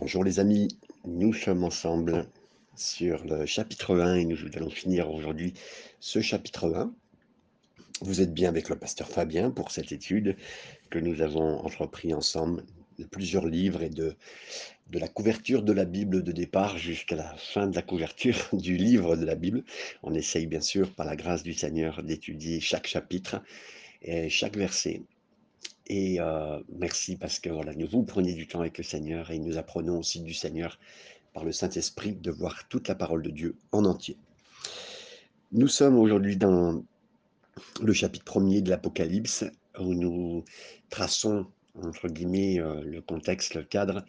Bonjour les amis, nous sommes ensemble sur le chapitre 1 et nous allons finir aujourd'hui ce chapitre 1. Vous êtes bien avec le pasteur Fabien pour cette étude que nous avons entrepris ensemble de plusieurs livres et de, de la couverture de la Bible de départ jusqu'à la fin de la couverture du livre de la Bible. On essaye bien sûr par la grâce du Seigneur d'étudier chaque chapitre et chaque verset et merci parce que nous vous prenez du temps avec le Seigneur et nous apprenons aussi du Seigneur par le Saint-Esprit de voir toute la parole de Dieu en entier. Nous sommes aujourd'hui dans le chapitre premier de l'Apocalypse où nous traçons entre guillemets le contexte, le cadre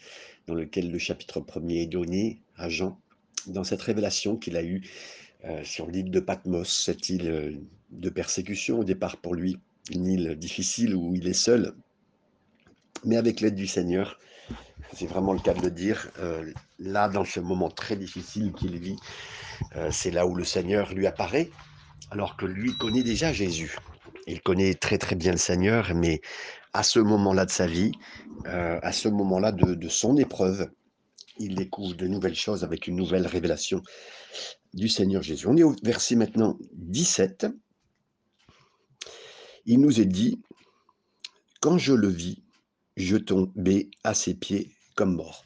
dans lequel le chapitre premier est donné à Jean dans cette révélation qu'il a eue sur l'île de Patmos, cette île de persécution au départ pour lui, une île difficile où il est seul, mais avec l'aide du Seigneur, c'est vraiment le cas de le dire, euh, là, dans ce moment très difficile qu'il vit, euh, c'est là où le Seigneur lui apparaît, alors que lui connaît déjà Jésus. Il connaît très très bien le Seigneur, mais à ce moment-là de sa vie, euh, à ce moment-là de, de, son épreuve, il découvre de nouvelles choses avec une nouvelle révélation du Seigneur Jésus. On est au verset maintenant 17 il nous est dit, quand je le vis, je tombais à ses pieds comme mort.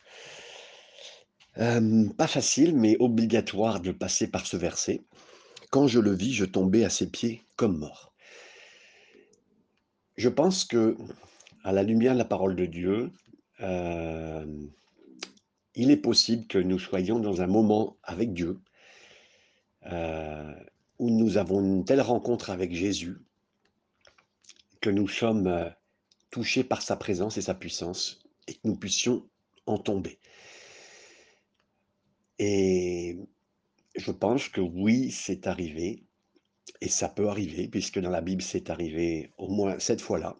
Euh, pas facile, mais obligatoire de passer par ce verset. Quand je le vis, je tombais à ses pieds comme mort. Je pense que, à la lumière de la parole de Dieu, euh, il est possible que nous soyons dans un moment avec Dieu euh, où nous avons une telle rencontre avec Jésus que nous sommes euh, touchés par sa présence et sa puissance et que nous puissions en tomber. Et je pense que oui, c'est arrivé, et ça peut arriver, puisque dans la Bible, c'est arrivé au moins cette fois-là.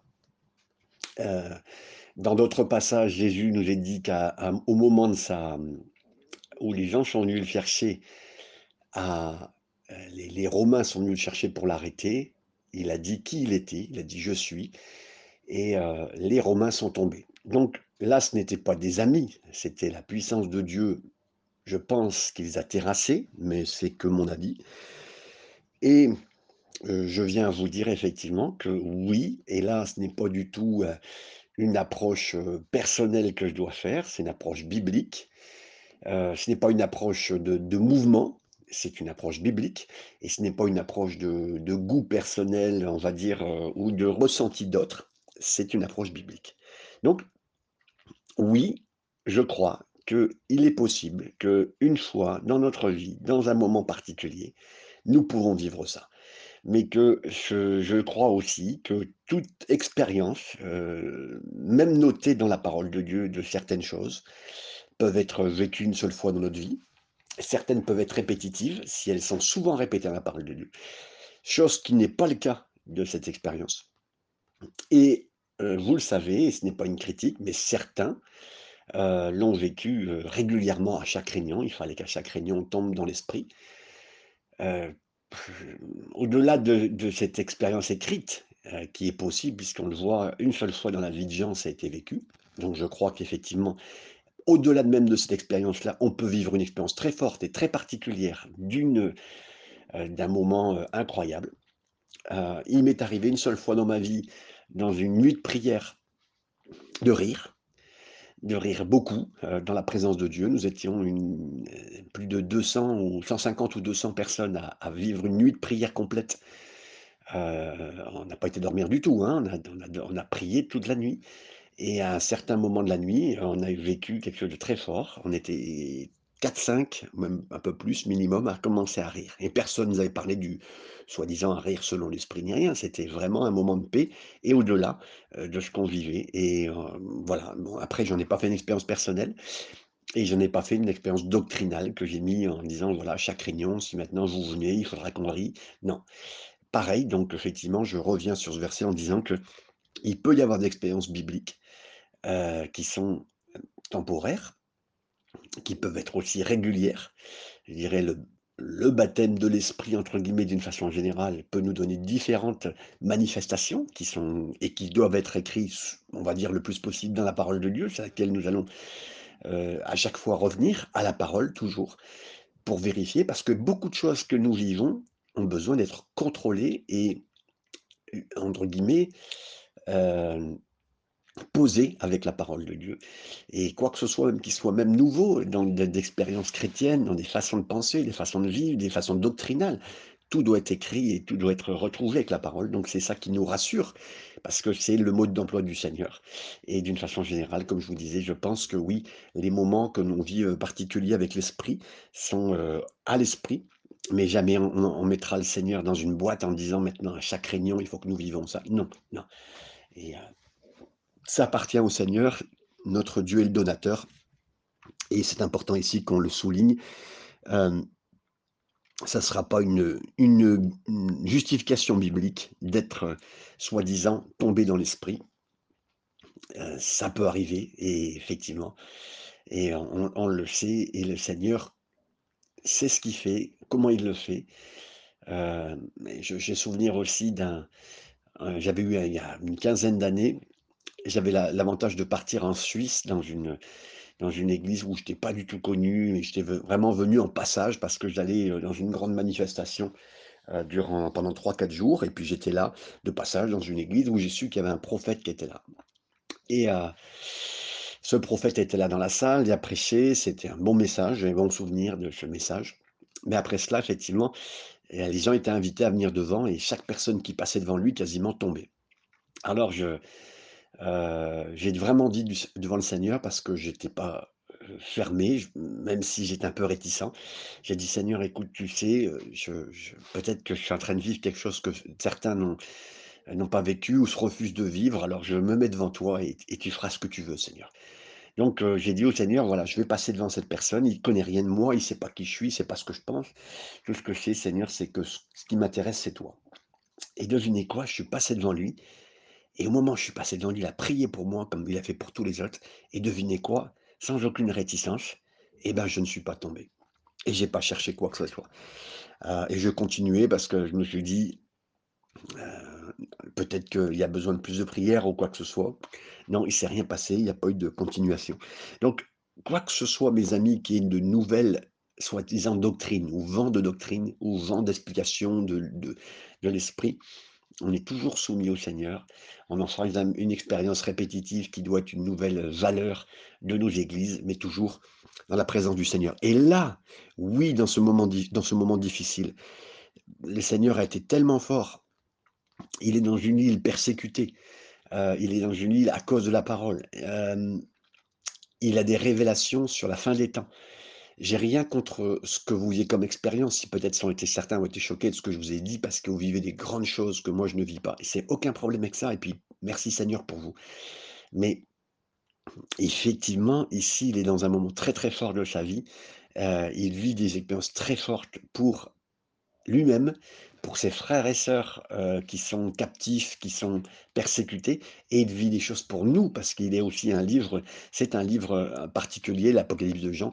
Euh, dans d'autres passages, Jésus nous a dit qu'au moment de sa, où les gens sont venus le chercher, à, euh, les Romains sont venus le chercher pour l'arrêter, il a dit qui il était, il a dit je suis, et euh, les Romains sont tombés. Donc là, ce n'était pas des amis, c'était la puissance de Dieu, je pense qu'ils a terrassé, mais c'est que mon avis. Et euh, je viens vous dire effectivement que oui, et là, ce n'est pas du tout euh, une approche personnelle que je dois faire, c'est une approche biblique. ce n'est pas une approche de mouvement, c'est une approche biblique et ce n'est pas une approche de, goût personnel, on va dire, euh, ou de ressenti d'autres, c'est une approche biblique. Donc, oui, je crois qu'il est possible qu'une fois dans notre vie, dans un moment particulier, nous pourrons vivre ça. Mais que je, crois aussi que toute expérience, euh, même notée dans la parole de Dieu de certaines choses, peuvent être vécues une seule fois dans notre vie, Certaines peuvent être répétitives si elles sont souvent répétées dans la parole de Dieu, chose qui n'est pas le cas de cette expérience. Et euh, vous le savez, ce n'est pas une critique, mais certains euh, l'ont vécu euh, régulièrement à chaque réunion. Il fallait qu'à chaque réunion on tombe dans l'esprit. Au-delà de, de, cette expérience écrite, qui est possible, puisqu'on le voit une seule fois dans la vie de Jean, ça a été vécu. Donc je crois qu'effectivement, au-delà de même de cette expérience-là, on peut vivre une expérience très forte et très particulière d'une, euh, d'un moment euh, incroyable. Euh, il m'est arrivé une seule fois dans ma vie, dans une nuit de prière, de rire, de rire beaucoup dans la présence de Dieu. Nous étions plus de 200 ou 150 ou 200 personnes à, vivre une nuit de prière complète. on n'a pas été dormir du tout, hein. on a prié toute la nuit. Et à un certain moment de la nuit, on a vécu quelque chose de très fort. On était 4-5, même un peu plus minimum, à commencer à rire. Et personne ne nous avait parlé du soi-disant à rire selon l'esprit ni rien. C'était vraiment un moment de paix et au-delà euh, de ce qu'on vivait. Et euh, voilà. Bon, après, j'en ai pas fait une expérience personnelle. Et je n'ai pas fait une expérience doctrinale que j'ai mis en disant, voilà, chaque réunion, si maintenant vous venez, il faudra qu'on rie. Non. Pareil, donc effectivement, je reviens sur ce verset en disant que il peut y avoir des expériences bibliques euh, qui sont temporaires, qui peuvent être aussi régulières. Je dirais le, le baptême de l'esprit, entre guillemets, d'une façon générale, peut nous donner différentes manifestations qui sont et qui doivent être écrites, on va dire, le plus possible dans la parole de Dieu, c'est à laquelle nous allons heu, à chaque fois revenir à la parole toujours, pour vérifier parce que beaucoup de choses que nous vivons ont besoin d'être contrôlées et entre guillemets, hem, posées avec la parole de Dieu. Et quoi que ce soit, même qui soit même nouveau dans d'expériences chrétiennes, dans des façons de penser, des façons de vivre, des façons doctrinales, tout doit être écrit et tout doit être retrouvé avec la parole, donc c'est ça qui nous rassure parce que c'est le mode d'emploi du Seigneur. Et d'une façon générale, comme je vous disais, je pense que oui, les moments que l'on vit, heu, particuliers avec l'esprit sont, heu, à l'esprit, mais jamais on mettra le Seigneur dans une boîte en disant: «Maintenant à chaque réunion, il faut que nous vivons ça». Non, non. Et heu, ça appartient au Seigneur, notre Dieu est le donateur et c'est important ici qu'on le souligne, hem ça sera pas une justification biblique d'être, soi-disant tombé dans l'esprit. Heu, ça peut arriver et effectivement et on on le sait et le Seigneur sait ce qu'il fait, comment il le fait. Je j'ai souvenir aussi d'un j'avais eu, il y a une quinzaine d'années, j'avais l'a l'avantage de partir en Suisse dans une dans une église où j'étais pas du tout connu et j'étais vraiment venu en passage parce que j'allais, heu, dans une grande manifestation, heu, durant pendant 3-4 jours et puis j'étais là de passage dans une église où j'ai su qu'il y avait un prophète qui était là et heu, ce prophète était là dans la salle, il a prêché, c'était un bon message, j'ai un bon souvenir de ce message. Mais après cela, effectivement, les gens étaient invités à venir devant et chaque personne qui passait devant lui quasiment tombait. Alors je, j'ai vraiment dit devant le Seigneur parce que j'étais pas, fermé, même si j'étais un peu réticent. J'ai dit: «Seigneur, écoute, tu sais, peut-être que je suis en train de vivre quelque chose que certains n'ont n'ont pas vécu ou se refusent de vivre, alors je me mets devant toi et tu feras ce que tu veux, Seigneur». Donc j'ai dit au Seigneur: «Voilà, je vais passer devant cette personne, il connaît rien de moi, il sait pas qui je suis, il sait pas ce que je pense. Tout ce que je sais, Seigneur, c'est que ce ce qui m'intéresse, c'est toi». Et devinez quoi? Je suis passé devant lui et au moment où je suis passé devant lui, il a prié pour moi comme il a fait pour tous les autres et devinez quoi? Sans aucune réticence et ben, je ne suis pas tombé et j'ai pas cherché quoi que ce soit. Heu et je continuais parce que je me suis dit: «Heu, peut-être qu'il y a besoin de plus de prière ou quoi que ce soit». Non, il s'est rien passé, il y a pas eu de continuation. Donc quoi que ce soit, mes amis, qu'il y ait de nouvelles soi-disant doctrines ou vents de doctrine ou vents d'explication de de de l'esprit, on est toujours soumis au Seigneur. On en fera une expérience répétitive qui doit une nouvelle valeur de nos églises, mais toujours dans la présence du Seigneur. Et là, oui, dans ce moment difficile, le Seigneur a été tellement fort. Il est dans une île persécutée, heu, il est dans une île à cause de la parole. Hem, il a des révélations sur la fin des temps. J'ai rien contre ce que vous vivez comme expérience, si peut-être ont été certains ont été choqués de ce que je vous ai dit parce que vous vivez des grandes choses que moi je ne vis pas c'est aucun problème avec ça et puis merci Seigneur pour vous. Mais effectivement, ici, il est dans un moment très, très fort de sa vie. Heu, il vit des expériences très fortes pour lui-même, pour ses frères et sœurs, qui sont captifs, qui sont persécutés et il vit des choses pour nous parce qu'il est aussi un livre c'est un livre, particulier, l'Apocalypse de Jean,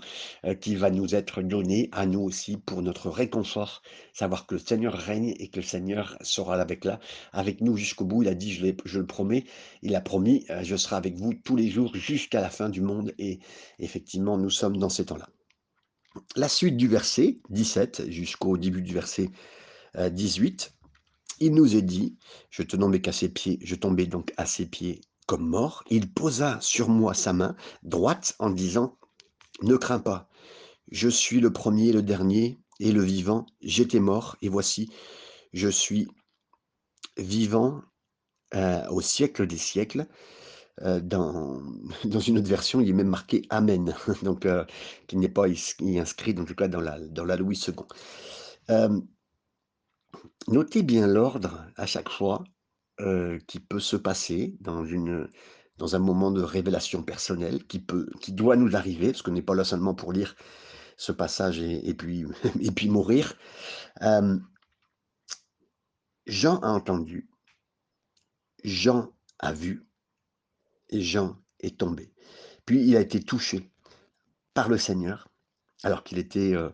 qui va nous être donné à nous aussi pour notre réconfort. Savoir que le Seigneur règne et que le Seigneur sera avec là, avec nous jusqu'au bout. Il a dit: «Je le promets». Il a promis, «Je serai avec vous tous les jours jusqu'à la fin du monde» et effectivement, nous sommes dans ces temps-là. La suite du verset 17 jusqu'au début du verset, 18, il nous est dit: «Je tombais qu'à ses pieds je tombai donc à ses pieds comme mort. Il posa sur moi sa main droite en disant: "Ne crains pas, je suis le premier le dernier et le vivant. J'étais mort et voici, je suis vivant, heu, au siècle des siècles». Heu, dans une autre version, il est même marqué amen, qui n'est pas inscrit en tout cas dans la Louis II. Notez bien l'ordre à chaque fois, heu, qui peut se passer dans une un moment de révélation personnelle qui peut qui doit nous arriver, parce qu'on n'est pas là seulement pour lire ce passage et puis et puis mourir. Hem Jean a entendu Jean a vu et Jean est tombé. Puis il a été touché par le Seigneur alors qu'il était, heu,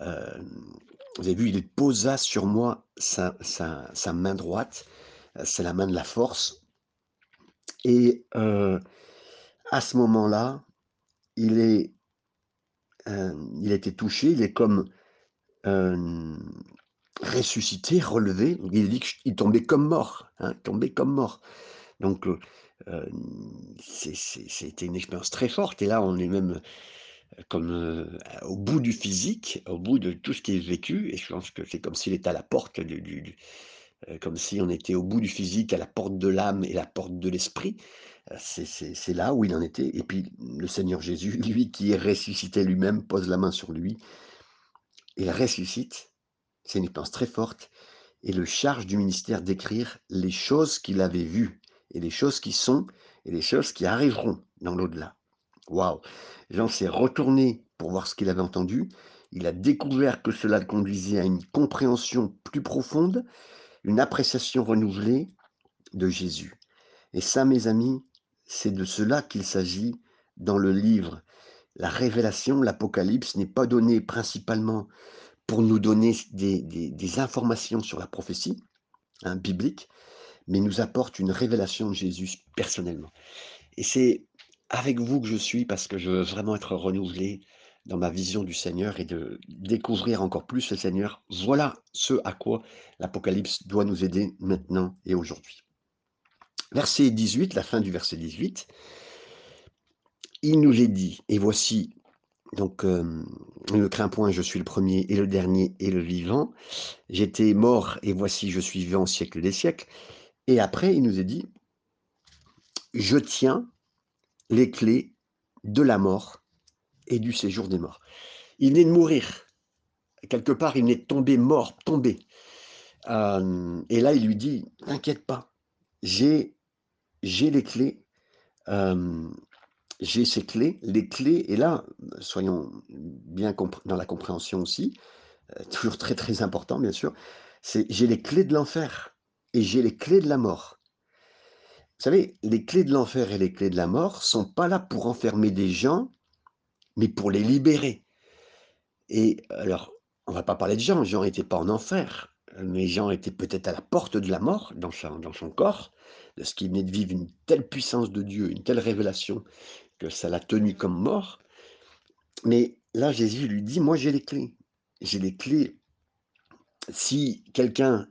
hem, vous avez vu, il posa sur moi sa main droite, heu, c'est la main de la force et heu, à ce moment-là, il a été touché, il est comme, ressuscité, relevé. Il dit qu'il tombait comme mort, hein, tombait comme mort. Donc, c'était une expérience très forte et là, on est même, comme, au bout du physique, au bout de tout ce qui est vécu et je pense que c'est comme s'il était à la porte du comme si on était au bout du physique, à la porte de l'âme et la porte de l'esprit. C'est là où il en était et puis le Seigneur Jésus, lui qui est ressuscité lui-même, pose la main sur lui. Il ressuscite, c'est une expérience très forte et le charge du ministère d'écrire les choses qu'il avait vues et les choses qui sont et les choses qui arriveront dans l'au-delà. Waouh! Jean s'est retourné pour voir ce qu'il avait entendu. Il a découvert que cela conduisait à une compréhension plus profonde, une appréciation renouvelée de Jésus. Et ça, mes amis, c'est de cela qu'il s'agit dans le livre. La révélation, l'Apocalypse n'est pas donné principalement pour nous donner des informations sur la prophétie hein, biblique, mais nous apporte une révélation de Jésus personnellement. Et c'est avec vous que je suis parce que je veux vraiment être renouvelé dans ma vision du Seigneur et de découvrir encore plus le Seigneur. Voilà ce à quoi l'Apocalypse doit nous aider maintenant et aujourd'hui. Verset 18, la fin du verset 18, il nous est dit, et voici, donc, euh, ne crains point, je suis le premier et le dernier et le vivant. J'étais mort et voici, je suis vivant au siècle des siècles. Et après, il nous est dit, je tiens les clés de la mort et du séjour des morts. Il venait de mourir. Quelque part, il venait de tomber mort, tombé. Euh, et là, il lui dit, t'inquiète pas, j'ai les clés, euh, j'ai ces clés, les clés, et là, soyons bien dans la compréhension aussi, euh, toujours très très important bien sûr, c'est j'ai les clés de l'enfer et j'ai les clés de la mort. Vous savez, les clés de l'enfer et les clés de la mort sont pas là pour enfermer des gens, mais pour les libérer. Et alors, on va pas parler de Jean, Jean n'était pas en enfer, mais Jean était peut-être à la porte de la mort dans son, dans son corps, de ce qu'il venait de vivre une telle puissance de Dieu, une telle révélation, que ça l'a tenu comme mort. Mais là, Jésus lui dit, moi j'ai les clés. J'ai les clés. Si quelqu'un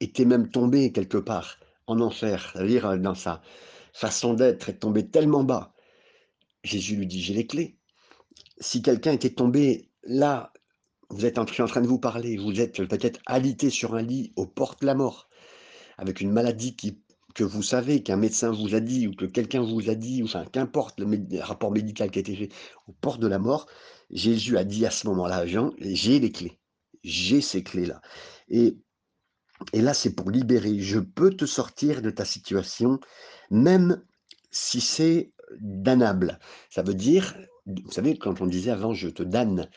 était même tombé quelque part en enfer, c'est-à-dire euh, dans sa façon d'être, est tombé tellement bas, Jésus lui dit, j'ai les clés. Si quelqu'un était tombé là, vous êtes en, en train de vous parler, vous êtes peut-être alité sur un lit aux portes de la mort, avec une maladie que vous savez, qu'un médecin vous a dit, ou que quelqu'un vous a dit, ou enfin, qu'importe le, rapport médical qui a été fait aux portes de la mort, Jésus a dit à ce moment-là Jean, j'ai les clés, j'ai ces clés-là. Et, et là, c'est pour libérer. Je peux te sortir de ta situation, même si c'est damnable. Ça veut dire, vous savez, quand on disait avant, je te damne,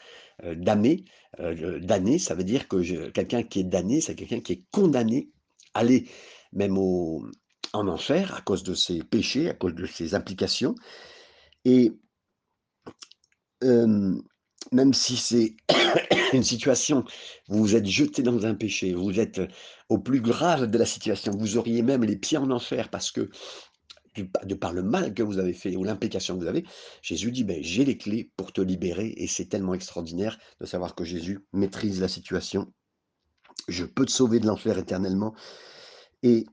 euh, damner, euh, le damner, ça veut dire que quelqu'un qui est damné, c'est quelqu'un qui est condamné à aller même au, en enfer à cause de ses péchés, à cause de ses implications. Euh, même si c'est une situation, vous vous êtes jeté dans un péché, vous êtes au plus grave de la situation, vous auriez même les pieds en enfer parce que de par le mal que vous avez fait ou l'implication que vous avez, Jésus dit, ben, j'ai les clés pour te libérer et c'est tellement extraordinaire de savoir que Jésus maîtrise la situation. Je peux te sauver de l'enfer éternellement. Et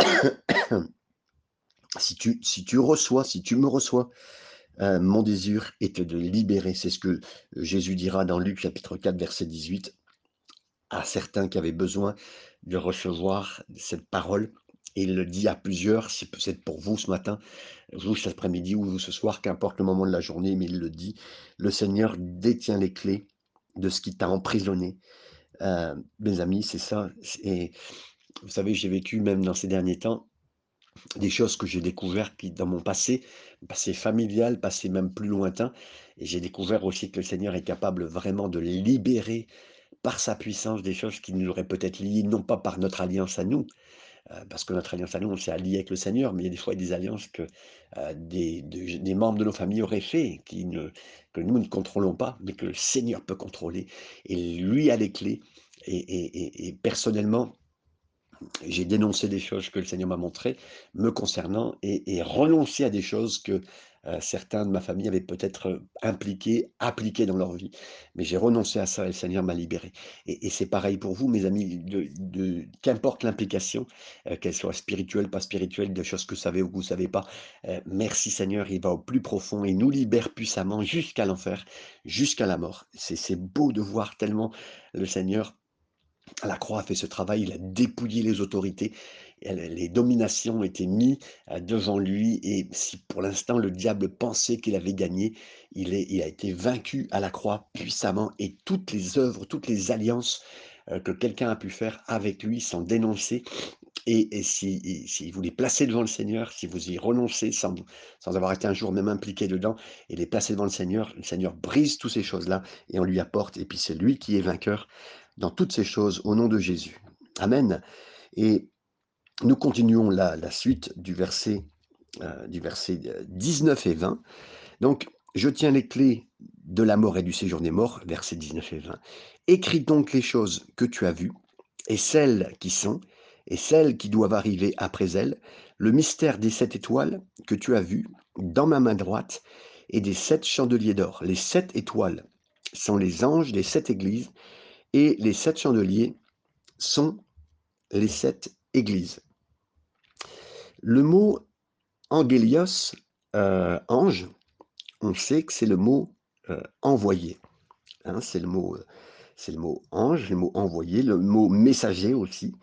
si tu, si tu reçois, si tu me reçois, euh, mon désir est de libérer. C'est ce que Jésus dira dans Luc chapitre 4, verset 18, à certains qui avaient besoin de recevoir cette parole. Et il le dit à plusieurs, c'est pour vous ce matin, vous cet après-midi ou ce soir, qu'importe le moment de la journée, mais il le dit, le Seigneur détient les clés de ce qui t'a emprisonné. Euh, mes amis, c'est ça. Et vous savez, j'ai vécu même dans ces derniers temps des choses que j'ai découvert qui, dans mon passé, passé familial, passé même plus lointain, et j'ai découvert aussi que le Seigneur est capable vraiment de libérer par sa puissance des choses qui nous auraient peut-être liées, non pas par notre alliance à nous, euh, parce que notre alliance à nous, on s'est allié avec le Seigneur, mais il y a des fois des alliances que euh, des, de- des membres de nos familles auraient fait, qui ne, que nous ne contrôlons pas, mais que le Seigneur peut contrôler. Et lui a les clés. Et- et personnellement, j'ai dénoncé des choses que le Seigneur m'a montrées me concernant et, renoncé à des choses que heu, certains de ma famille avaient peut-être, heu, impliqué, appliqué dans leur vie. Mais j'ai renoncé à ça et le Seigneur m'a libéré et c'est pareil pour vous mes amis, de qu'importe l'implication, heu, qu'elle soit spirituelle, pas spirituelle, de choses que vous savez ou que vous savez pas, merci Seigneur, il va au plus profond et nous libère puissamment jusqu'à l'enfer, jusqu'à la mort. C'est beau de voir tellement le Seigneur la croix a fait ce travail, il a dépouillé les autorités, les dominations étaient mis, heu, devant lui et si pour l'instant le diable pensait qu'il avait gagné, il est il a été vaincu à la croix puissamment et toutes les œuvres, toutes les alliances, heu, que quelqu'un a pu faire avec lui sont dénoncées et si et si vous les placez devant le Seigneur, si vous y renoncez sans sans avoir été un jour même impliqué dedans et les placer devant le Seigneur, le Seigneur brise toutes ces choses-là et on lui apporte et puis c'est lui qui est vainqueur dans toutes ces choses au nom de Jésus. Amen et nous continuons la suite du verset, heu, du verset, heu, 19 et 20. Donc: «Je tiens les clés de la mort et du séjour des morts», versets 19 et 20. «Écris donc les choses que tu as vues et celles qui sont et celles qui doivent arriver après elles, le mystère des 7 étoiles que tu as vues dans ma main droite et des 7 chandeliers d'or». Les 7 étoiles sont les anges des 7 églises et les 7 chandeliers sont les 7 églises. Le mot angélios, heu, ange, on sait que c'est le mot, heu, envoyé, hein, c'est le mot, heu, c'est le mot ange, le mot envoyé, le mot messager aussi,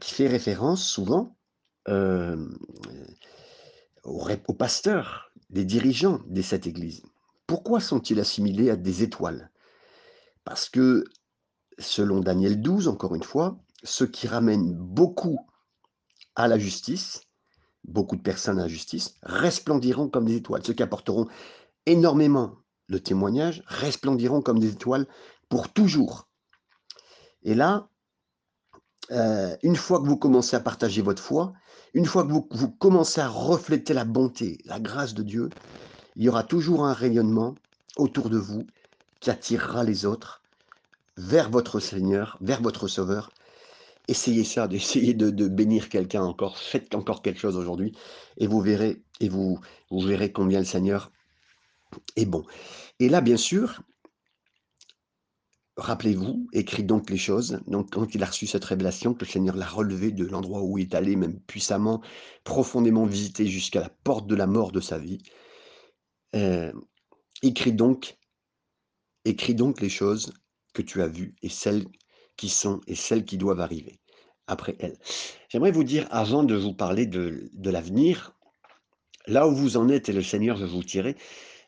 qui fait référence souvent, aux pasteurs, les dirigeants des 7 églises. Pourquoi sont-ils assimilés à des étoiles? Parce que selon Daniel 12, encore une fois, ceux qui ramènent beaucoup à la justice, beaucoup de personnes à la justice, resplendiront comme des étoiles. Ceux qui apporteront énormément de témoignages resplendiront comme des étoiles pour toujours. Et là, heu, une fois que vous commencez à partager votre foi, une fois que vous commencez à refléter la bonté, la grâce de Dieu, il y aura toujours un rayonnement autour de vous qui attirera les autres vers votre Seigneur, vers votre Sauveur. Essayez ça, d'essayer de bénir quelqu'un encore, faites encore quelque chose aujourd'hui et vous verrez et vous vous verrez combien le Seigneur est bon. Et là, bien sûr rappelez-vous, écrit donc les choses, donc quand il a reçu cette révélation, que le Seigneur l'a relevé de l'endroit où il est allé, même puissamment, profondément visité jusqu'à la porte de la mort de sa vie. Heu, écris donc écris donc les choses que tu as vues et celles qui sont et celles qui doivent arriver après elles. J'aimerais vous dire, avant de vous parler de de l'avenir, là où vous en êtes et le Seigneur veut vous tirer,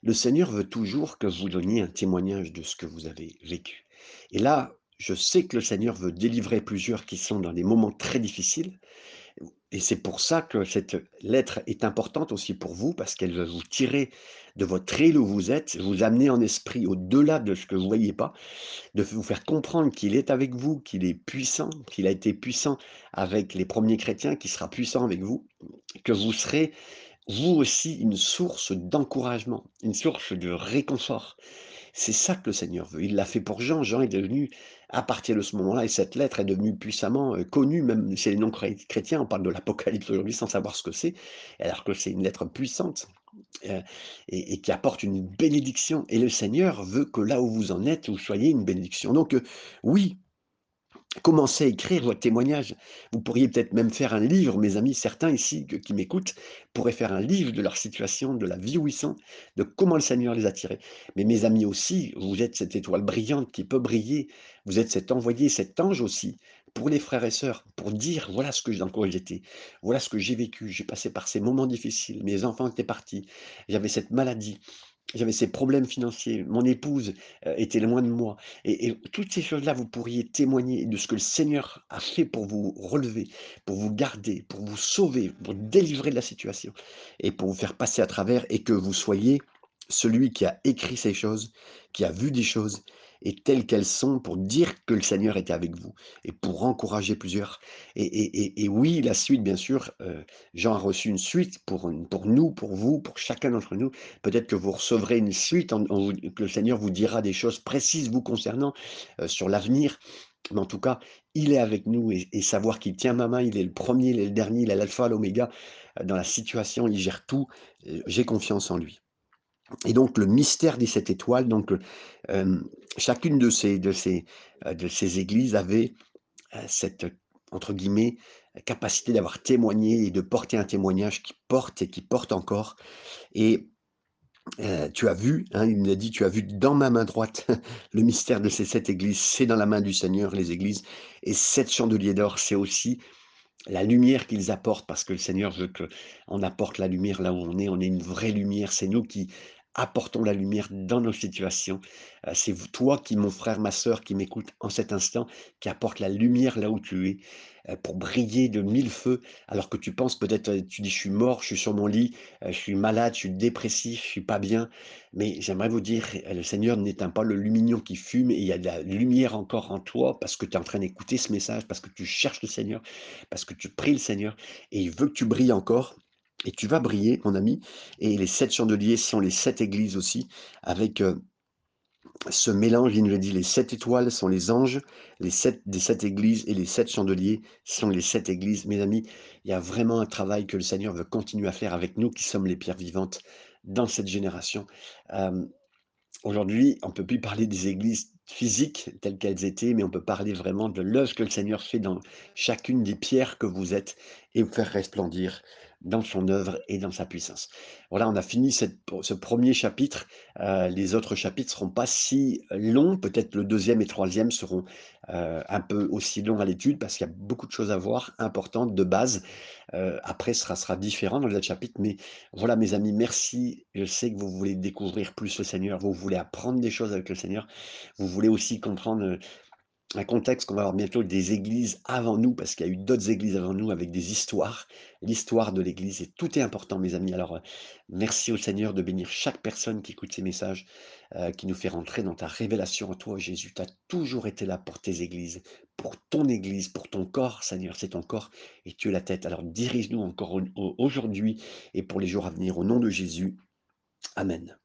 le Seigneur veut toujours que vous donniez un témoignage de ce que vous avez vécu. Et là, je sais que le Seigneur veut délivrer plusieurs qui sont dans des moments très difficiles et c'est pour ça que cette lettre est importante aussi pour vous, parce qu'elle veut vous tirer de votre île où vous êtes, vous amener en esprit au-delà de ce que vous voyez pas, de vous faire comprendre qu'il est avec vous, qu'il est puissant, qu'il a été puissant avec les 1ers chrétiens, qu'il sera puissant avec vous, que vous serez vous aussi une source d'encouragement, une source de réconfort. C'est ça que le Seigneur veut. Il l'a fait pour Jean. Jean est devenu, à partir de ce moment-là et cette lettre est devenue puissamment, heu, connue même chez les non chré chrétiens. On parle de l'Apocalypse aujourd'hui sans savoir ce que c'est, alors que c'est une lettre puissante, heu et et qui apporte une bénédiction et le Seigneur veut que là où vous en êtes, vous soyez une bénédiction. Donc, heu, oui commencez à écrire votre témoignage. Vous pourriez peut-être même faire un livre, mes amis, certains ici qui m'écoutent pourraient faire un livre de leur situation, de la vie où ils sont, de comment le Seigneur les a tirés. Mais mes amis aussi, vous êtes cette étoile brillante qui peut briller, vous êtes cet envoyé, cet ange aussi, pour les frères et sœurs, pour dire: «Voilà ce que dans quoi j'étais, voilà ce que j'ai vécu, j'ai passé par ces moments difficiles, mes enfants étaient partis, j'avais cette maladie, j'avais ces problèmes financiers, mon épouse, heu, était loin de moi» et et toutes ces choses-là, vous pourriez témoigner de ce que le Seigneur a fait pour vous relever, pour vous garder, pour vous sauver, pour délivrer de la situation et pour vous faire passer à travers et que vous soyez celui qui a écrit ces choses, qui a vu des choses et telles qu'elles sont pour dire que le Seigneur était avec vous et pour encourager plusieurs et oui, la suite bien sûr, heu, Jean a reçu une suite pour nous, pour vous, pour chacun d'entre nous. Peut-être que vous recevrez une suite en que le Seigneur vous dira des choses précises vous concernant, heu, sur l'avenir. Mais en tout cas, il est avec nous et et savoir qu'il tient ma main, il est le 1er, il est le dernier, il est l'alpha, l'oméga, heu, dans la situation, il gère tout, j'ai confiance en lui et donc le mystère des 7 étoiles, donc heu, hem, chacune de ces de ces, heu, de ces églises avait, heu, cette, entre guillemets, «capacité d'avoir témoigné» et de porter un témoignage qui porte et qui porte encore et tu as vu, hein, il nous a dit: «Tu as vu dans ma main droite le mystère de ces 7 églises, c'est dans la main du Seigneur les églises et 7 chandeliers d'or, c'est aussi la lumière qu'ils apportent parce que le Seigneur veut qu'on apporte la lumière là où on est. On est une vraie lumière. C'est nous qui apportons la lumière dans nos situations. Heu, c'est toi qui mon frère, ma sœur qui m'écoute en cet instant, qui apporte la lumière là où tu es, heu, pour briller de mille feux alors que tu penses peut-être, heu, tu dis: «Je suis mort, je suis sur mon lit, je suis malade, je suis dépressif, je suis pas bien». Mais j'aimerais vous dire, le Seigneur n'éteint pas le lumignon qui fume il y a de la lumière encore en toi parce que tu es en train d'écouter ce message, parce que tu cherches le Seigneur parce que tu pries le Seigneur et il veut que tu brilles encore et tu vas briller, mon ami. Et les 7 chandeliers sont les 7 églises aussi, avec, heu, ce mélange, il nous le dit, les 7 étoiles sont les anges, les 7 des 7 églises et les 7 chandeliers sont les 7 églises. Mes amis, il y a vraiment un travail que le Seigneur veut continuer à faire avec nous qui sommes les pierres vivantes dans cette génération. Hem Aujourd'hui, on peut plus parler des églises physiques telles qu'elles étaient, mais on peut parler vraiment de l'œuvre que le Seigneur fait dans chacune des pierres que vous êtes et vous faire resplendir dans son œuvre et dans sa puissance. Voilà, on a fini ce premier chapitre. Heu, les autres chapitres seront pas si longs, peut-être le deuxième et troisième seront, heu, un peu aussi longs à l'étude parce qu'il y a beaucoup de choses à voir, importantes, de base. Heu, après, ce sera sera différent dans les autres chapitres, mais voilà, mes amis, merci. Je sais que vous voulez découvrir plus le Seigneur, vous voulez apprendre des choses avec le Seigneur. Vous voulez aussi comprendre, un contexte qu'on va avoir bientôt des églises avant nous, parce qu'il y a eu d'autres églises avant nous avec des histoires, l'histoire de l'église et tout est important, mes amis. Alors, heu, merci au Seigneur de bénir chaque personne qui écoute ces messages, heu, qui nous fait rentrer dans ta révélation en toi, Jésus. Tu as toujours été là pour tes églises, pour ton église, pour ton corps, Seigneur, c'est ton corps et tu es la tête. Alors dirige-nous encore au au aujourd'hui et pour les jours à venir, au nom de Jésus. Amen.